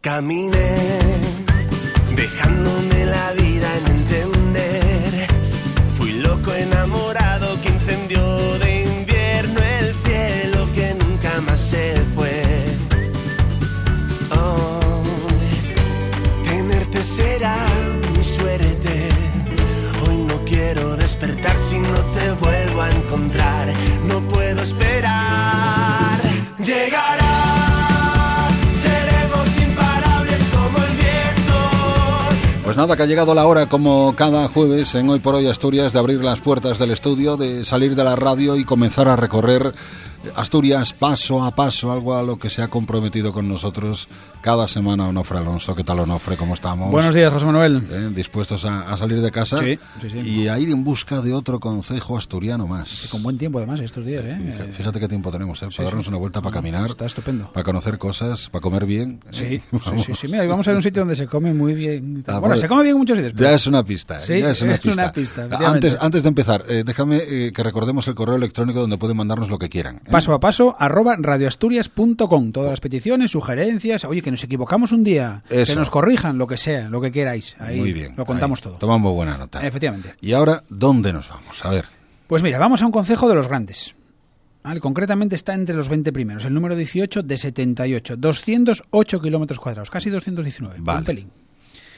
Caminé, dejándome nada, que ha llegado la hora, como cada jueves en Hoy por Hoy Asturias, de abrir las puertas del estudio, de salir de la radio y comenzar a recorrer Asturias paso a paso, algo a lo que se ha comprometido con nosotros cada semana Onofre Alonso. ¿Qué tal, Onofre? ¿Cómo estamos? Buenos días, José Manuel. Eh, ¿Dispuestos a, a salir de casa? Sí, sí, sí. Y a ir en busca de otro concejo asturiano más. Con buen tiempo, además, estos días, ¿eh? Fíjate, qué tiempo tenemos, ¿eh? Para darnos una vuelta, para caminar. está estupendo. Para conocer cosas, para comer bien. Sí, ¿eh? sí, Vamos. sí, sí. Mira, vamos a ir a un sitio donde se come muy bien. Ah, bueno, pues, se come bien en muchos sitios. Ya es una pista. Sí, ya es una es pista. una pista, antes, antes de empezar, eh, déjame eh, que recordemos el correo electrónico donde pueden mandarnos lo que quieran. Paso a paso, arroba radioasturias.com. Todas las peticiones, sugerencias. Oye, que nos equivocamos un día. Eso. Que nos corrijan, lo que sea, lo que queráis. Ahí Muy bien. Lo contamos ahí. todo. Tomamos buena nota. Efectivamente. Y ahora, ¿dónde nos vamos? A ver. Pues mira, vamos a un concejo de los grandes. ¿Vale? Concretamente está entre los 20 primeros, el número 18 de 78, 208 kilómetros cuadrados, casi 219, Vale. un pelín.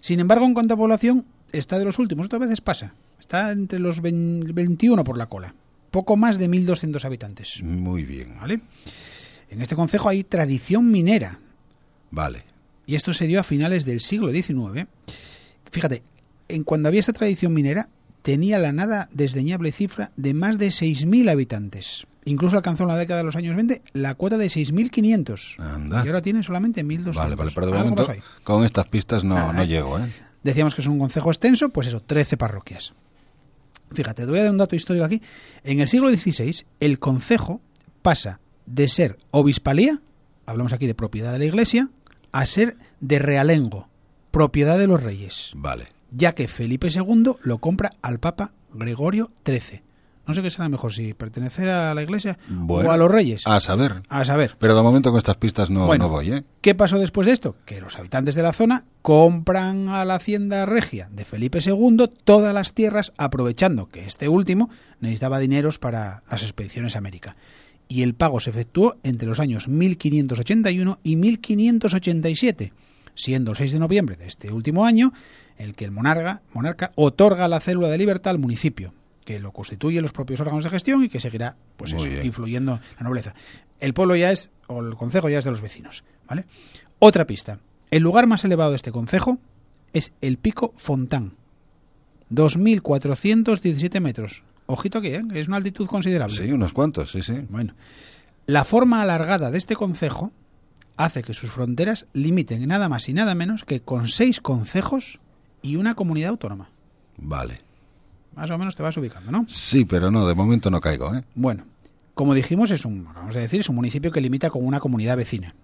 Sin embargo, en cuanto a población, está de los últimos, otras veces pasa. Está entre los 20 21 por la cola, poco más de 1.200 habitantes. Muy bien. ¿Vale? En este concejo hay tradición minera, Vale. y esto se dio a finales del siglo XIX. Fíjate, en cuando había esta tradición minera, tenía la nada desdeñable cifra de más de 6.000 habitantes. Incluso alcanzó en la década de los años 20 la cuota de 6.500. Anda. Y ahora tiene solamente 1.200. Vale, vale, pero de momento con estas pistas no, no ¿eh? llego, ¿eh? Decíamos que es un concejo extenso, pues eso, 13 parroquias. Fíjate, te voy a dar un dato histórico aquí. En el siglo XVI, el concejo pasa de ser obispalía, hablamos aquí de propiedad de la iglesia, a ser de realengo, propiedad de los reyes, Vale. ya que Felipe II lo compra al Papa Gregorio XIII. No sé qué será mejor, si pertenecer a la iglesia Bueno, o a los reyes. A saber. A saber. Pero de momento con estas pistas no, Bueno. no voy, ¿eh? ¿Qué pasó después de esto? Que los habitantes de la zona compran a la hacienda regia de Felipe II todas las tierras, aprovechando que este último necesitaba dineros para las expediciones a América. Y el pago se efectuó entre los años 1581 y 1587, siendo el 6 de noviembre de este último año el que el monarca, monarca otorga la célula de libertad al municipio, que lo constituyen los propios órganos de gestión y que seguirá pues eso, influyendo en la nobleza. El pueblo ya es, o el concejo ya es de los vecinos. ¿vale? Otra pista. El lugar más elevado de este concejo es el Pico Fontán. 2.417 metros. Ojito aquí, ¿eh? que es una altitud considerable. Sí, unos cuantos, sí, sí. Bueno, la forma alargada de este concejo hace que sus fronteras limiten nada más y nada menos que con seis concejos y una comunidad autónoma. Vale. Más o menos te vas ubicando, ¿no? Sí, pero no, de momento no caigo, ¿eh? Bueno, como dijimos, es un, vamos a decir, es un municipio que limita con una comunidad vecina.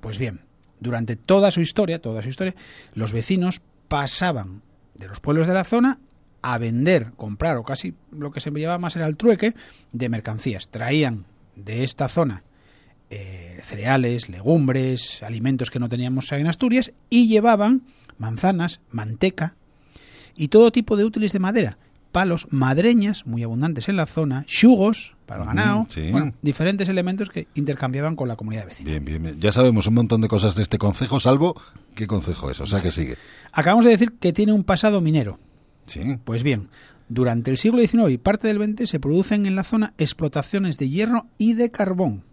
Pues bien, durante toda su historia, toda su historia, los vecinos pasaban de los pueblos de la zona a vender, comprar o casi lo que se llevaba más era el trueque de mercancías. Traían de esta zona eh, cereales, legumbres, alimentos que no teníamos en Asturias y llevaban manzanas, manteca y todo tipo de útiles de madera. Palos, madreñas, muy abundantes en la zona, chugos para el ganado, sí. bueno, diferentes elementos que intercambiaban con la comunidad vecina. Bien, bien, bien. Ya sabemos un montón de cosas de este concejo, salvo qué concejo es, o sea que sigue. Acabamos de decir que tiene un pasado minero. Sí. Pues bien, durante el siglo XIX y parte del XX se producen en la zona explotaciones de hierro y de carbón.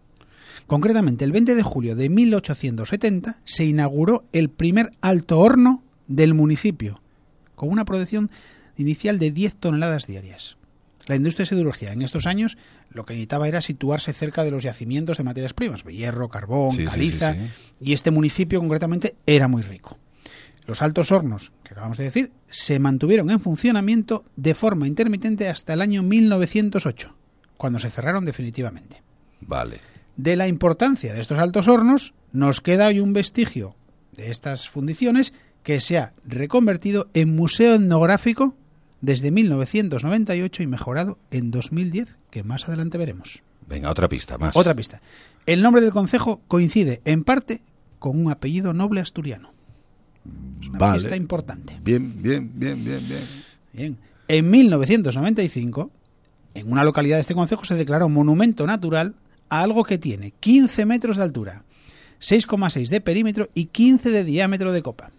Concretamente, el 20 de julio de 1870 se inauguró el primer alto horno del municipio, con una producción inicial de 10 toneladas diarias. La industria siderúrgica en estos años lo que necesitaba era situarse cerca de los yacimientos de materias primas, hierro, carbón, sí, caliza, sí, sí. y este municipio concretamente era muy rico. Los altos hornos, que acabamos de decir, se mantuvieron en funcionamiento de forma intermitente hasta el año 1908, cuando se cerraron definitivamente. Vale. De la importancia de estos altos hornos nos queda hoy un vestigio de estas fundiciones que se ha reconvertido en museo etnográfico desde 1998 y mejorado en 2010, que más adelante veremos. Venga, otra pista más. Otra pista. El nombre del concejo coincide en parte con un apellido noble asturiano. Es una Vale. pista importante. Bien, bien, bien, bien, bien. Bien. En 1995, en una localidad de este concejo se declaró monumento natural a algo que tiene 15 metros de altura, 6,6 de perímetro y 15 de diámetro de copa.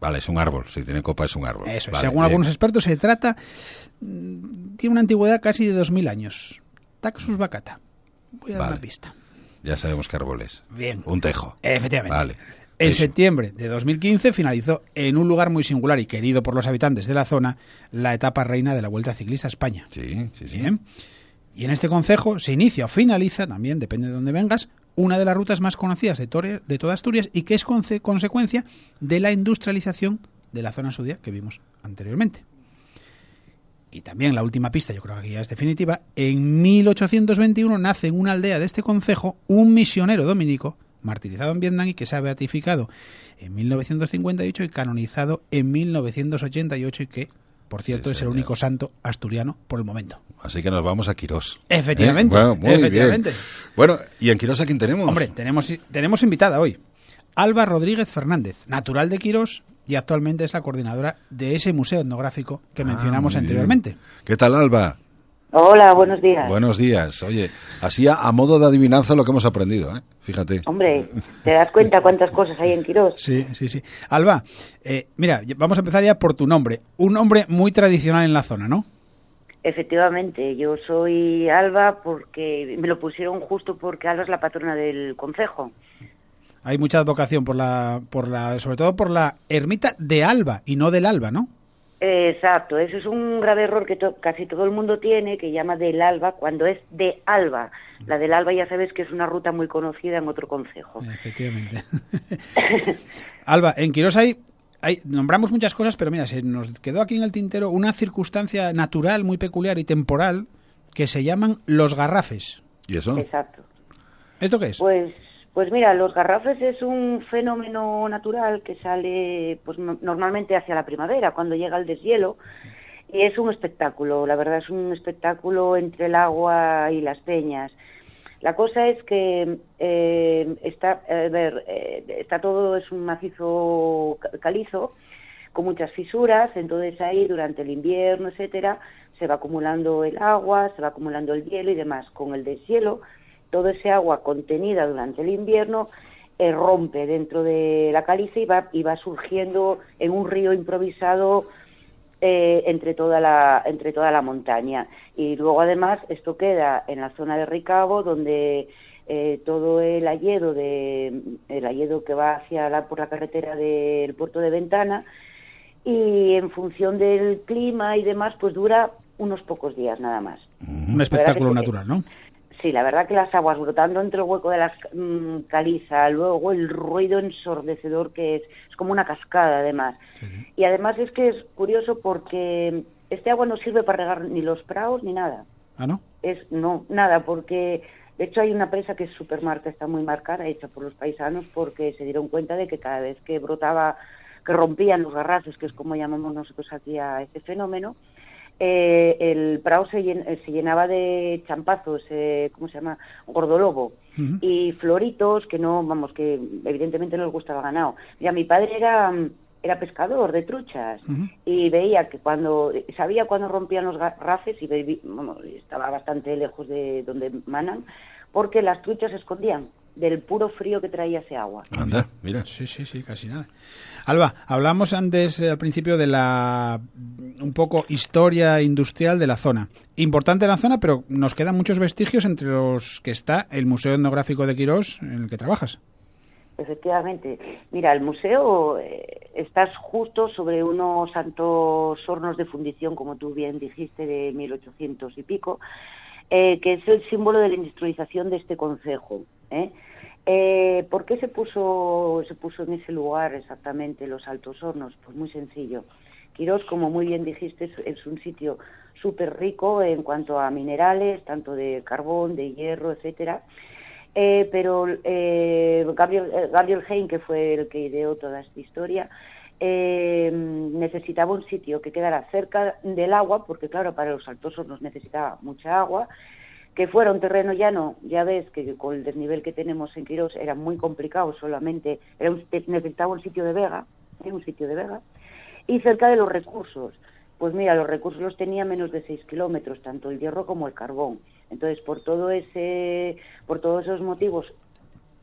Vale, es un árbol. Si tiene copa, es un árbol. Eso. Vale, según bien. algunos expertos, se trata. mm, Tiene una antigüedad casi de 2.000 años. Taxus vacata. Voy a dar una pista. Ya sabemos qué árbol es. Bien. Un tejo. Efectivamente. Vale. En Eso. septiembre de 2015 finalizó en un lugar muy singular y querido por los habitantes de la zona la etapa reina de la Vuelta Ciclista a España. Sí, sí, sí. Bien. Y en este concejo se inicia o finaliza, también depende de dónde vengas, una de las rutas más conocidas de, Tore- de toda Asturias y que es consecuencia de la industrialización de la zona sudia que vimos anteriormente. Y también la última pista, yo creo que ya es definitiva, en 1821 nace en una aldea de este concejo un misionero dominico martirizado en Vietnam y que se ha beatificado en 1958 y canonizado en 1988 y que, por cierto, es el único santo asturiano por el momento. Así que nos vamos a Quirós. Efectivamente, ¿Eh? Bueno, muy efectivamente. bien. Bueno, ¿y en Quirós a quién tenemos? Hombre, tenemos, tenemos invitada hoy. Alba Rodríguez Fernández, natural de Quirós y actualmente es la coordinadora de ese museo etnográfico que Ah, mencionamos anteriormente. ¿Qué tal, Alba? Hola, buenos días. Buenos días. Oye, así a, a modo de adivinanza lo que hemos aprendido, ¿eh? Fíjate. Hombre, ¿te das cuenta cuántas cosas hay en Quirós? Sí, sí, sí. Alba, eh, mira, vamos a empezar ya por tu nombre. Un nombre muy tradicional en la zona, ¿no? Efectivamente, yo soy Alba porque me lo pusieron justo porque Alba es la patrona del concejo. Hay mucha advocación por la, por la, sobre todo por la ermita de Alba y no del Alba, ¿no? Exacto, eso es un grave error que to- casi todo el mundo tiene, que llama del Alba cuando es de Alba. La del Alba ya sabes que es una ruta muy conocida en otro concejo. Efectivamente. Alba, en Quirós hay, hay, nombramos muchas cosas, pero mira, se nos quedó aquí en el tintero una circunstancia natural muy peculiar y temporal que se llaman los garrafes. ¿Y eso? Exacto. ¿Esto qué es? Pues, pues mira, los garrafes es un fenómeno natural que sale pues no- normalmente hacia la primavera, cuando llega el deshielo, y es un espectáculo, la verdad es un espectáculo entre el agua y las peñas. La cosa es que eh, está, eh, todo, es un macizo ca- calizo, con muchas fisuras, entonces ahí durante el invierno, etcétera, se va acumulando el agua, se va acumulando el hielo y demás. Con el deshielo, todo ese agua contenida durante el invierno eh, rompe dentro de la caliza y va, y va surgiendo en un río improvisado eh, entre toda la entre toda la montaña. Y luego además esto queda en la zona de Ricabo donde eh, todo el hayedo de el hayedo que va hacia la por la carretera del puerto de Ventana y en función del clima y demás pues dura unos pocos días nada más. Un espectáculo natural, ¿no? Sí, la verdad que las aguas brotando entre el hueco de la mm, caliza, luego el ruido ensordecedor que es, es como una cascada además. Y además es que es curioso porque este agua no sirve para regar ni los praos ni nada. Ah, ¿no? Es no, nada, porque de hecho hay una presa que es supermarca, está muy marcada, hecha por los paisanos porque se dieron cuenta de que cada vez que brotaba, que rompían los garrafes, que es como llamamos nosotros aquí a este fenómeno, eh, el prado se, llen- eh, se llenaba de champazos, eh, ¿cómo se llama? Gordolobo. Y floritos que no, vamos, que evidentemente no les gustaba ganado. Mira, mi padre era, era pescador de truchas y veía que cuando, sabía cuando rompían los garrafes y vamos, estaba bastante lejos de donde manan, porque las truchas se escondían del puro frío que traía ese agua. Anda, mira. Sí, sí, sí, casi nada. Alba, hablamos antes eh, al principio de la un poco historia industrial de la zona. Importante la zona, pero nos quedan muchos vestigios entre los que está el Museo Etnográfico de Quirós en el que trabajas. Efectivamente. Mira, el museo, eh, estás justo sobre unos santos hornos de fundición, como tú bien dijiste, de 1800 y pico, eh, que es el símbolo de la industrialización de este concejo. ¿Eh? Eh, ¿Por qué se puso, se puso en ese lugar exactamente los Altos Hornos? Pues muy sencillo. Quirós, como muy bien dijiste, es, un sitio súper rico en cuanto a minerales, tanto de carbón, de hierro, etcétera. Eh, pero eh, Gabriel, eh, Gabriel Hein, que fue el que ideó toda esta historia, eh, necesitaba un sitio que quedara cerca del agua, porque claro, para los Altos Hornos necesitaba mucha agua, que fuera un terreno llano, ya ves que con el desnivel que tenemos en Quirós era muy complicado, solamente era un, necesitaba un sitio de vega, ¿eh? un sitio de vega, y cerca de los recursos. Pues mira, los recursos los tenía menos de 6 kilómetros, tanto el hierro como el carbón. Entonces, por todo ese, por todos esos motivos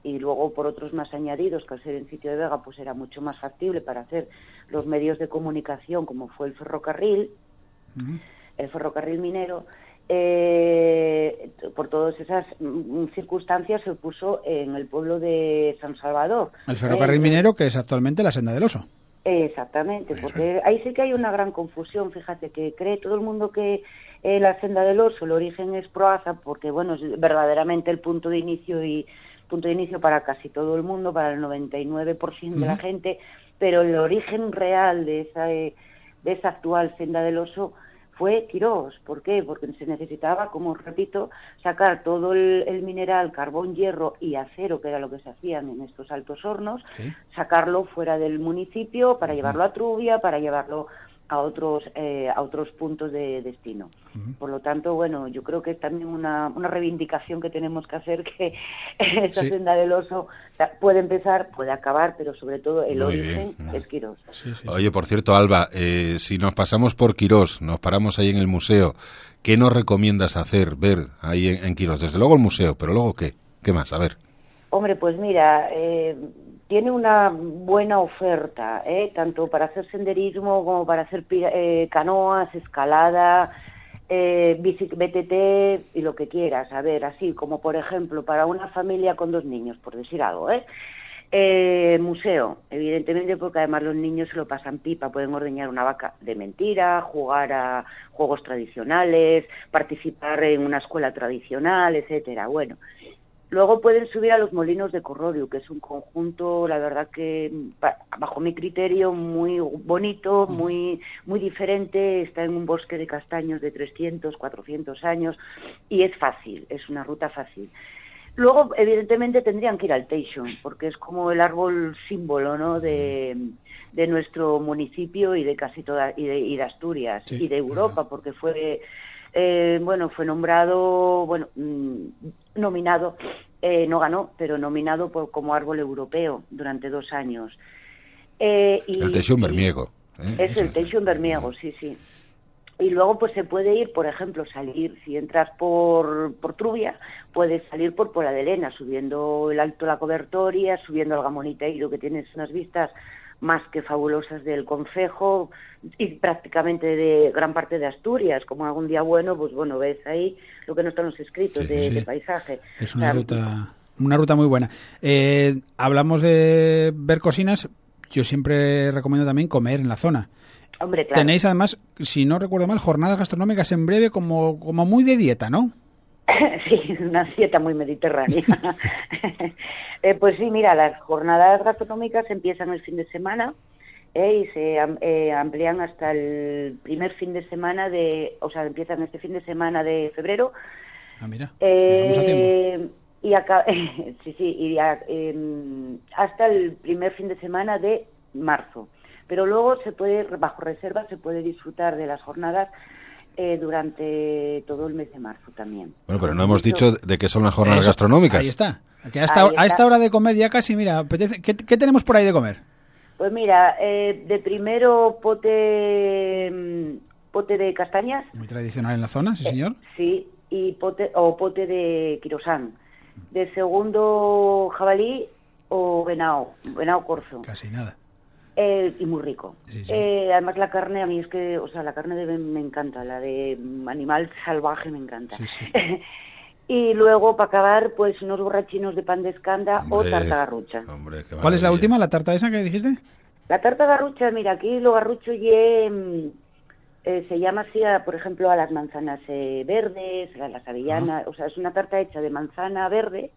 y luego por otros más añadidos, que al ser en sitio de vega, pues era mucho más factible para hacer los medios de comunicación, como fue el ferrocarril, el ferrocarril minero, eh, por todas esas mm, circunstancias se puso en el pueblo de San Salvador. El ferrocarril eh, minero que es actualmente la senda del oso. Exactamente, porque ahí sí que hay una gran confusión, fíjate, que cree todo el mundo que eh, la senda del oso, el origen es Proaza, porque bueno, es verdaderamente el punto de inicio y punto de inicio para casi todo el mundo, para el 99% de la gente, pero el origen real de esa, de esa actual senda del oso fue Quirós. ¿Por qué? Porque se necesitaba, como repito, sacar todo el, mineral, carbón, hierro y acero, que era lo que se hacían en estos altos hornos, sacarlo fuera del municipio para llevarlo a Trubia, para llevarlo a otros eh, a otros puntos de destino. Por lo tanto, bueno, yo creo que es también una, una reivindicación que tenemos que hacer que esta senda del oso puede empezar, puede acabar, pero sobre todo el origen es Quirós. Oye, por cierto, Alba, eh, si nos pasamos por Quirós, nos paramos ahí en el museo, ¿qué nos recomiendas hacer, ver ahí en, en Quirós? Desde luego el museo, pero luego qué, qué más, a ver. Hombre, pues mira, eh, tiene una buena oferta, ¿eh? tanto para hacer senderismo como para hacer eh, canoas, escalada, eh, BTT y lo que quieras. A ver, así como por ejemplo para una familia con dos niños, por decir algo, ¿eh? Eh, museo, evidentemente, porque además los niños se lo pasan pipa, pueden ordeñar una vaca de mentira, jugar a juegos tradicionales, participar en una escuela tradicional, etcétera. Bueno, Luego pueden subir a los molinos de Corrodio, que es un conjunto, la verdad que bajo mi criterio muy bonito, muy muy diferente, está en un bosque de castaños de 300, 400 años y es fácil, es una ruta fácil. Luego, evidentemente, tendrían que ir al Teixon, porque es como el árbol símbolo ¿no? de, nuestro municipio y de casi toda, y de, Asturias y de Europa, porque fue eh, bueno, fue nombrado, bueno, mm, nominado, eh, no ganó, pero nominado por, como árbol europeo durante dos años. Eh, y, el Teixón Bermiego. Es el Teixón Bermiego, sí, sí. Y luego pues se puede ir, por ejemplo, salir, si entras por, por Trubia, puedes salir por Pola de Elena, subiendo el Alto La Cobertoria, subiendo el Gamoniteiro, que tienes unas vistas más que fabulosas del Concejo y prácticamente de gran parte de Asturias. Como algún día bueno, pues bueno, ves ahí lo que no están los escritos de, paisaje. Es una ruta una ruta muy buena. Eh, hablamos de ver cocinas, yo siempre recomiendo también comer en la zona. Hombre, Tenéis además, si no recuerdo mal, jornadas gastronómicas en breve como, como muy de dieta, ¿no? sí, una dieta muy mediterránea. Eh, pues sí, mira, las jornadas gastronómicas empiezan el fin de semana eh, y se eh, amplían hasta el primer fin de semana de, o sea, empiezan este fin de semana de febrero. Ah, mira, Y acá, sí, sí, y em, hasta el primer fin de semana de marzo. Pero luego se puede, bajo reserva, se puede disfrutar de las jornadas eh, durante todo el mes de marzo también. Bueno, pero no hemos dicho de qué son las jornadas gastronómicas. Ahí está. a, esta, hora de comer ya casi, mira, ¿qué, tenemos por ahí de comer? Pues mira, eh, de primero pote, mm, pote de castañas. Muy tradicional en la zona, sí eh, señor. sí, y pote, o pote de quirosán. De segundo jabalí o venao, venao corzo. Casi nada. Eh, y muy rico. Eh, además la carne a mí es que, o sea, la carne de me encanta, la de animal salvaje me encanta. y luego para acabar, pues unos borrachinos de pan de escanda o tarta garrucha. ¿Cuál es la última, la tarta esa que dijiste? La tarta garrucha, mira, aquí lo garrucho ye, mm, eh, se llama así, a, por ejemplo, a las manzanas eh, verdes, a las avellanas, o sea, es una tarta hecha de manzana verde,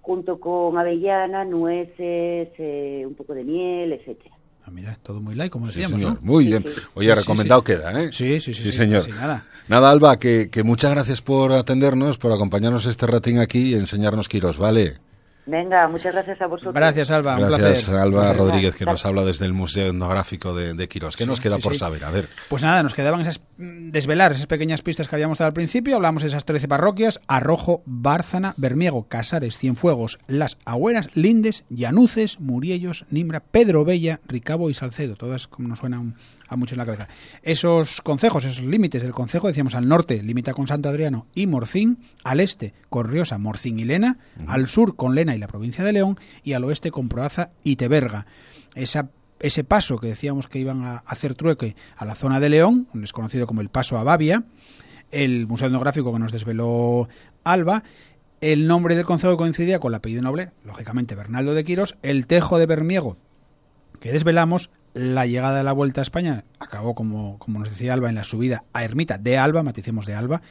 junto con avellana, nueces, eh, un poco de miel, etcétera. Ah, mira, todo muy light, como Sí, decíamos, señor. ¿no? Muy Sí, bien. sí. Oye, Sí, sí, recomendado sí. queda, ¿eh? Sí, sí, sí, Sí, sí, señor. nada. Nada, Alba, que, que muchas gracias por atendernos, por acompañarnos este ratín aquí y enseñarnos Quirós, ¿vale? Venga, muchas gracias a vosotros. Gracias, Alba, un Gracias, placer. Alba. Rodríguez, que nos habla desde el Museo Etnográfico de, de Quirós. ¿Qué Sí, nos queda sí, por sí. saber? A ver. Pues nada, nos quedaban esas desvelar esas pequeñas pistas que habíamos dado al principio. Hablamos de esas 13 parroquias: Arrojo, Bárcana, Bermiego, Casares, Cienfuegos, Las Agüeras, Lindes, Llanuces, Muriellos, Nimbra, Pedro Bella, Ricabo y Salcedo. Todas como nos suenan a muchos en la cabeza. Esos concejos, esos límites del concejo, decíamos al norte, limita con Santo Adriano y Morcín, al este con Riosa, Morcín y Lena, al sur con Lena y la provincia de León, y al oeste con Proaza y Teberga. Esa ese paso que decíamos que iban a hacer trueque a la zona de León, es conocido como el paso a Bavia, el museo etnográfico que nos desveló Alba, el nombre del concejo coincidía con el apellido noble, lógicamente Bernaldo de Quirós, el tejo de Bermiego que desvelamos, la llegada de la Vuelta a España acabó, como, como nos decía Alba, en la subida a Ermita de Alba, maticemos de Alba,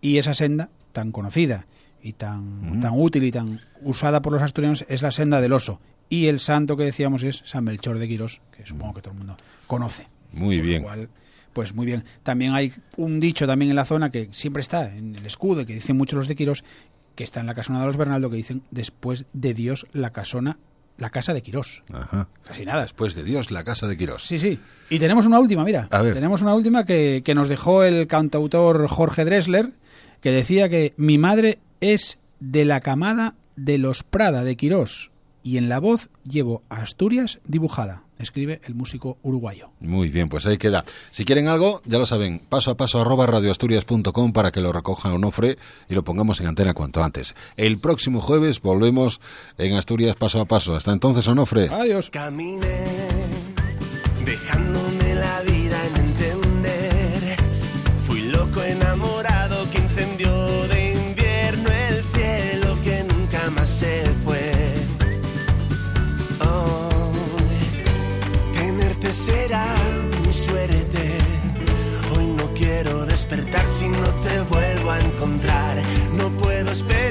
y esa senda tan conocida y tan, tan útil y tan usada por los asturianos es la senda del oso. Y el santo que decíamos es San Melchor de Quirós, que supongo que todo el mundo conoce. Muy Por lo bien. cual, pues muy bien. También hay un dicho también en la zona que siempre está en el escudo y que dicen muchos los de Quirós, que está en la casona de los Bernaldo, que dicen después de Dios la casona, la casa de Quirós. Ajá. Casi nada. Después de Dios, la casa de Quirós. Sí, sí. Y tenemos una última, mira. A ver. Tenemos una última que, que nos dejó el cantautor Jorge Dressler, que decía que mi madre es de la camada de los Prada de Quirós y en la voz llevo a Asturias dibujada, escribe el músico uruguayo. Muy bien, pues ahí queda. Si quieren algo, ya lo saben, paso a paso arroba radioasturias.com para que lo recoja Onofre y lo pongamos en antena cuanto antes. El próximo jueves volvemos en Asturias paso a paso. Hasta entonces, Onofre. Adiós. Caminé, dejándome te vuelvo a encontrar. No puedo esperar.